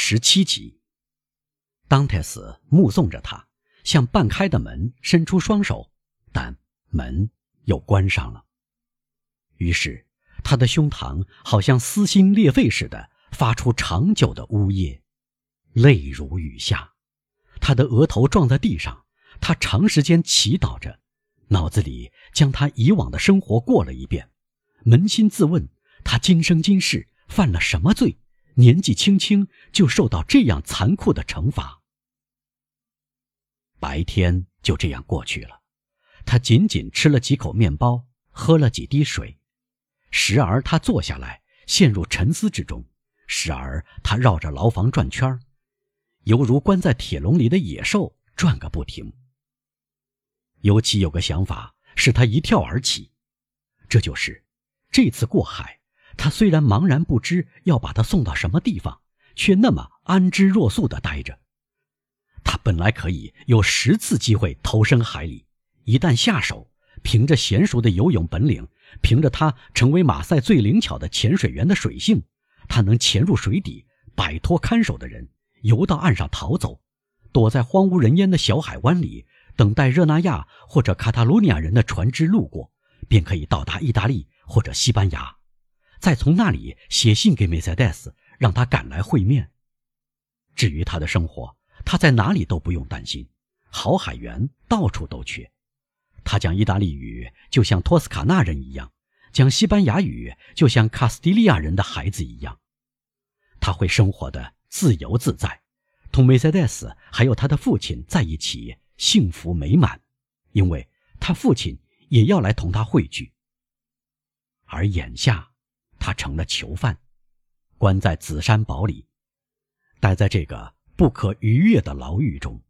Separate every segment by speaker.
Speaker 1: 十七集。当泰斯目送着他向半开的门伸出双手，但门又关上了。于是，他的胸膛好像撕心裂肺似的发出长久的呜咽，泪如雨下。他的额头撞在地上，他长时间祈祷着，脑子里将他以往的生活过了一遍，扪心自问：他今生今世犯了什么罪？年纪轻轻就受到这样残酷的惩罚。白天就这样过去了，他仅仅吃了几口面包，喝了几滴水，时而他坐下来陷入沉思之中，时而他绕着牢房转圈犹如关在铁笼里的野兽转个不停。尤其有个想法使他一跳而起，这就是这次过海。他虽然茫然不知要把他送到什么地方，却那么安之若素地待着。他本来可以有十次机会投身海里，一旦下手，凭着娴熟的游泳本领，凭着他成为马赛最灵巧的潜水员的水性，他能潜入水底，摆脱看守的人，游到岸上逃走，躲在荒无人烟的小海湾里，等待热那亚或者卡塔卢尼亚人的船只路过，便可以到达意大利或者西班牙。再从那里写信给梅赛德斯，让他赶来会面。至于他的生活，他在哪里都不用担心，好海员到处都缺。他讲意大利语就像托斯卡纳人一样，讲西班牙语就像卡斯蒂利亚人的孩子一样。他会生活的自由自在，同梅赛德斯还有他的父亲在一起幸福美满，因为他父亲也要来同他汇聚。而眼下。他成了囚犯，关在紫山堡里，待在这个不可逾越的牢狱中。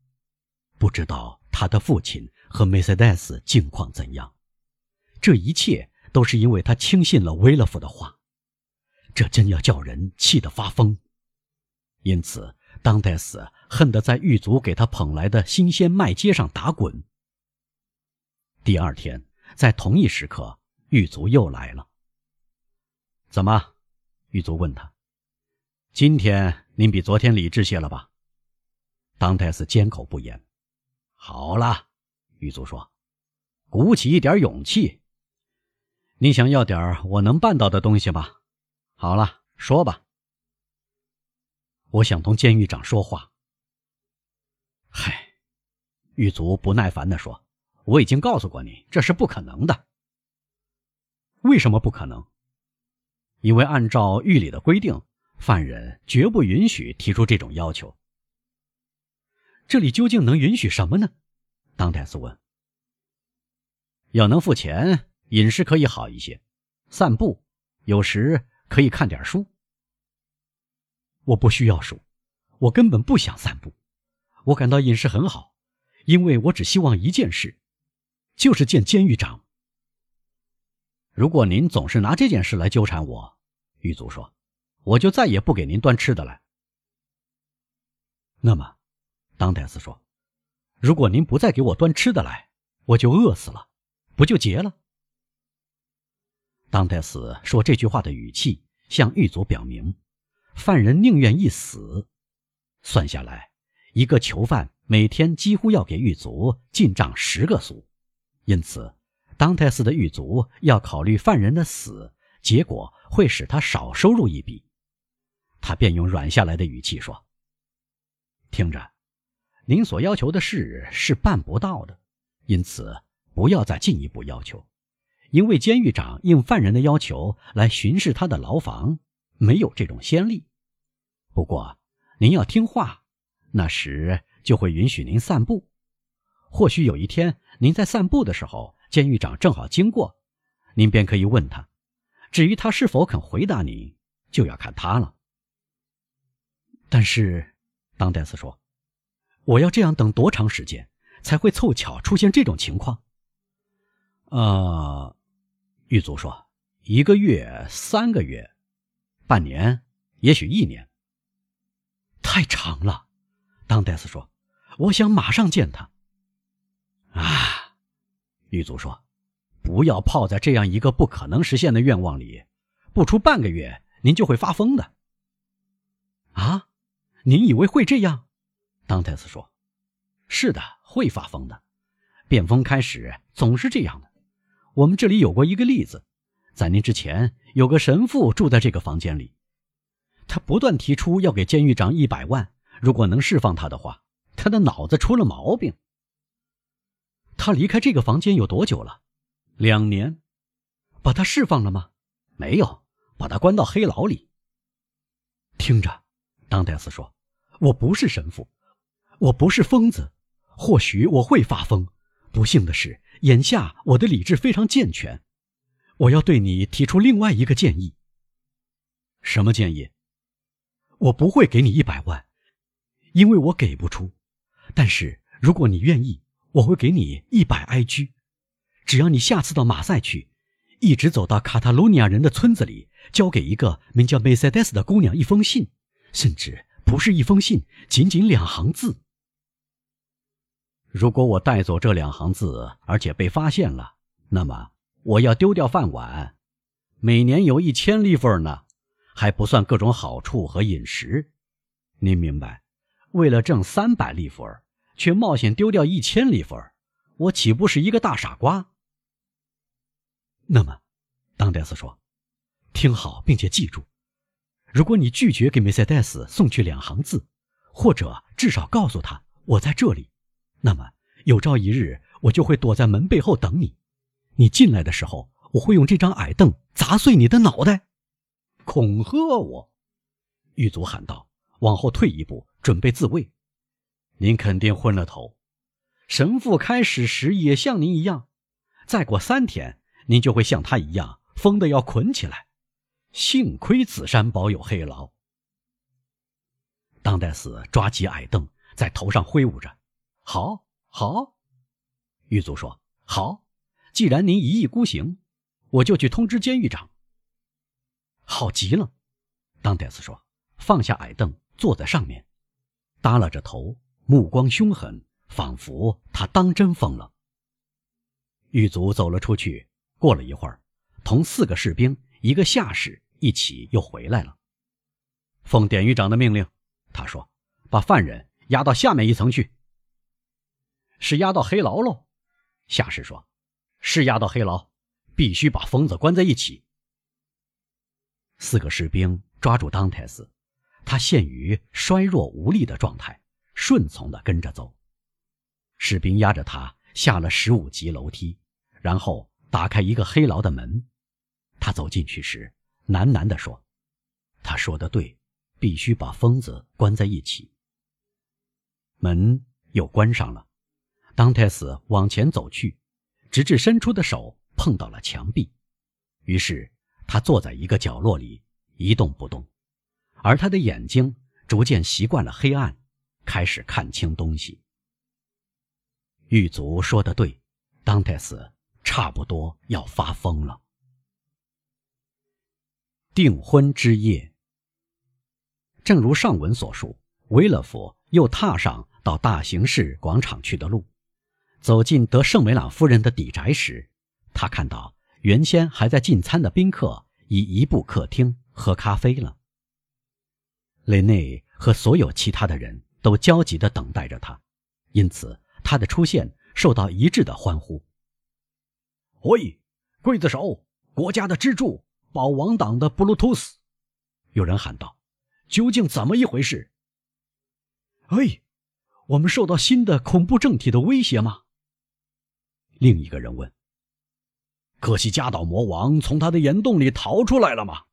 Speaker 1: 不知道他的父亲和梅赛德斯境况怎样。这一切都是因为他轻信了威勒夫的话，这真要叫人气得发疯。因此，当戴斯恨得在狱卒给他捧来的新鲜麦秸上打滚。第二天，在同一时刻，狱卒又来了。怎么？狱卒问他：“今天您比昨天理智些了吧？”当泰斯缄口不言。好了，狱卒说：“鼓起一点勇气。你想要点我能办到的东西吧？好了，说吧。我想同监狱长说话。”嗨，狱卒不耐烦地说：“我已经告诉过你，这是不可能的。为什么不可能？”因为按照狱里的规定，犯人绝不允许提出这种要求。这里究竟能允许什么呢？当泰斯问。要能付钱，饮食可以好一些，散步，有时可以看点书。我不需要书，我根本不想散步。我感到饮食很好，因为我只希望一件事，就是见监狱长。如果您总是拿这件事来纠缠我，狱卒说，我就再也不给您端吃的来。那么，当戴斯说，如果您不再给我端吃的来，我就饿死了，不就结了？当戴斯说这句话的语气向狱卒表明，犯人宁愿一死。算下来，一个囚犯每天几乎要给狱卒进账十个苏，因此。当泰斯的狱卒要考虑犯人的死，结果会使他少收入一笔，他便用软下来的语气说：“听着，您所要求的事是办不到的，因此不要再进一步要求，因为监狱长应犯人的要求来巡视他的牢房，没有这种先例。不过您要听话，那时就会允许您散步。或许有一天您在散步的时候。”监狱长正好经过，您便可以问他。至于他是否肯回答您，就要看他了。但是，当戴斯说：“我要这样等多长时间，才会凑巧出现这种情况？”呃，狱卒说：“一个月、三个月、半年，也许一年。”太长了，当戴斯说：“我想马上见他。”狱卒说：“不要泡在这样一个不可能实现的愿望里，不出半个月，您就会发疯的。”啊，您以为会这样？当泰斯说：“是的，会发疯的。变疯开始总是这样的。我们这里有过一个例子，在您之前有个神父住在这个房间里，他不断提出要给监狱长一百万，如果能释放他的话。他的脑子出了毛病。他离开这个房间有多久了？两年。把他释放了吗？没有，把他关到黑牢里。听着，当戴斯说：“我不是神父，我不是疯子。或许我会发疯。不幸的是，眼下我的理智非常健全。我要对你提出另外一个建议。什么建议？我不会给你一百万，因为我给不出。但是如果你愿意，我会给你一百埃居。只要你下次到马赛去。”一直走到卡塔卢尼亚人的村子里，交给一个名叫梅赛德斯的姑娘一封信，甚至不是一封信，仅仅两行字。如果我带走这两行字，而且被发现了，那么我要丢掉饭碗，每年有一千利弗呢，还不算各种好处和饮食。您明白？为了挣三百利弗尔，却冒险丢掉一千利弗尔，我岂不是一个大傻瓜？那么，当戴斯说：“听好，并且记住，如果你拒绝给梅赛德斯送去两行字，或者至少告诉他我在这里，那么有朝一日我就会躲在门背后等你。你进来的时候，我会用这张矮凳砸碎你的脑袋，恐吓我。”狱卒喊道：“往后退一步，准备自卫。您肯定昏了头。神父开始时也像您一样。再过三天。”您就会像他一样疯的要捆起来。幸亏紫山堡有黑牢。当代斯抓起矮凳，在头上挥舞着。好，好，狱卒说：“好，既然您一意孤行，我就去通知监狱长。”好极了，当代斯说，放下矮凳，坐在上面，耷拉着头，目光凶狠，仿佛他当真疯了。狱卒走了出去。过了一会儿，同四个士兵、一个下士一起又回来了。奉典狱长的命令，他说：“把犯人押到下面一层去。”是押到黑牢喽？下士说：“是押到黑牢，必须把疯子关在一起。”四个士兵抓住当泰斯，他陷于衰弱无力的状态，顺从的跟着走。士兵押着他下了十五级楼梯，然后。打开一个黑牢的门，他走进去时喃喃地说：“他说的对，必须把疯子关在一起。”门又关上了。当泰斯往前走去，直至伸出的手碰到了墙壁，于是他坐在一个角落里一动不动，而他的眼睛逐渐习惯了黑暗，开始看清东西。狱卒说的对，当泰斯。差不多要发疯了。订婚之夜，正如上文所述，维勒夫又踏上到大形式广场去的路。走进德圣梅朗夫人的邸宅时，他看到原先还在进餐的宾客已移步客厅喝咖啡了。雷内和所有其他的人都焦急地等待着他，因此他的出现受到一致的欢呼。喂，刽子手，国家的支柱，保王党的布鲁图斯，有人喊道：“究竟怎么一回事？”哎，我们受到新的恐怖政体的威胁吗？另一个人问。可惜加岛魔王从他的岩洞里逃出来了吗？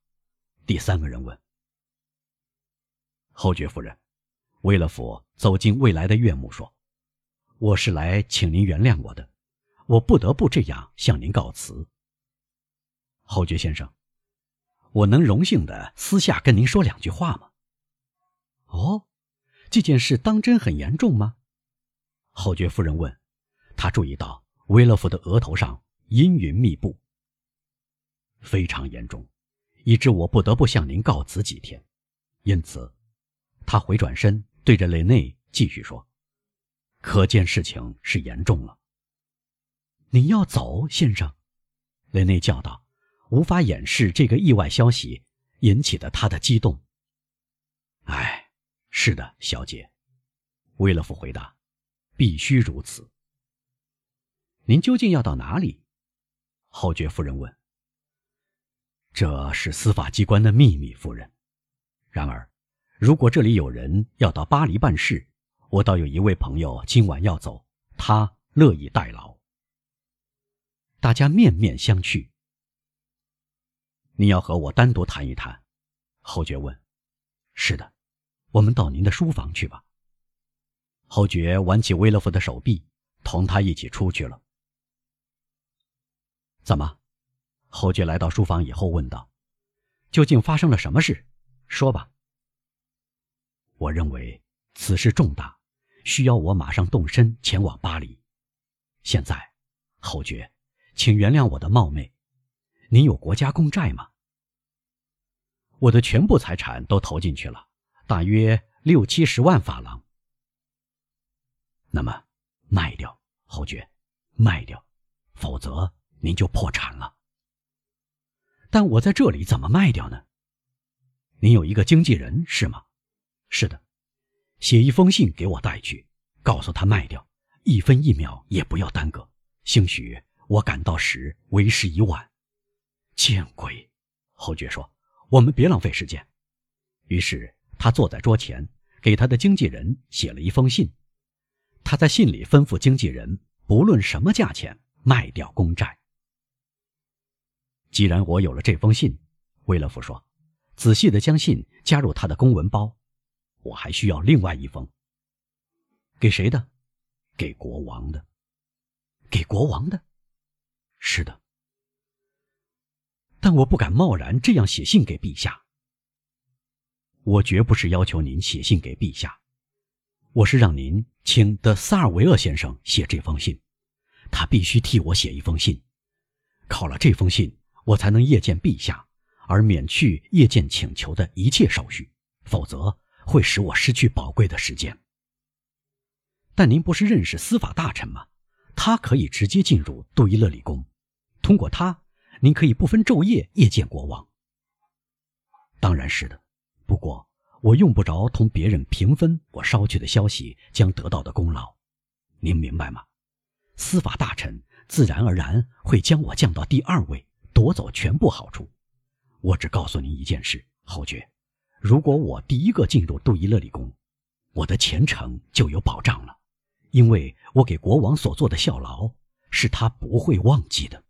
Speaker 1: 第三个人问。侯爵夫人，威勒夫走进未来的岳母说：“我是来请您原谅我的。”我不得不这样向您告辞，侯爵先生，我能荣幸的私下跟您说两句话吗？哦，这件事当真很严重吗？侯爵夫人问。她注意到威勒夫的额头上阴云密布，非常严重，以致我不得不向您告辞几天。因此，他回转身对着雷内继续说：“可见事情是严重了。”你要走，先生，雷内叫道，无法掩饰这个意外消息引起的他的激动。哎，是。是的，小姐。威勒夫回答：“必须如此。”您究竟要到哪里？侯爵夫人问。“这是司法机关的秘密，夫人。然而，如果这里有人要到巴黎办事，我倒有一位朋友今晚要走，他乐意代劳。”大家面面相觑。你要和我单独谈一谈？侯爵问。“是的，我们到您的书房去吧。”侯爵挽起威勒夫的手臂，同他一起出去了。怎么？侯爵来到书房以后问道：“究竟发生了什么事？说吧。”我认为此事重大，需要我马上动身前往巴黎。现在，侯爵，请原谅我的冒昧，您有国家公债吗？我的全部财产都投进去了，大约六七十万法郎。那么，卖掉，侯爵，卖掉，否则。您就破产了。但我在这里怎么卖掉呢？您有一个经纪人是吗？是的，写一封信给我带去，告诉他卖掉，一分一秒也不要耽搁。兴许我赶到时为时已晚。见鬼！侯爵说：“我们别浪费时间。”于是他坐在桌前，给他的经纪人写了一封信。他在信里吩咐经纪人，不论什么价钱卖掉公债。既然我有了这封信，威勒夫说：“仔细的将信加入他的公文包。我还需要另外一封。给谁的？给国王的。给国王的。是的。但我不敢贸然这样写信给陛下。我绝不是要求您写信给陛下，我是让您请德萨尔维厄先生写这封信。他必须替我写一封信。靠了这封信。”我才能谒见陛下，而免去谒见请求的一切手续，否则会使我失去宝贵的时间。但您不是认识司法大臣吗？他可以直接进入杜伊勒里宫，通过他，您可以不分昼夜夜见国王。当然是的，不过我用不着同别人平分我捎去的消息将得到的功劳，您明白吗？司法大臣自然而然会将我降到第二位。夺走全部好处，我只告诉您一件事，侯爵：如果我第一个进入杜伊勒里宫，我的前程就有保障了，因为我给国王所做的效劳，是他不会忘记的。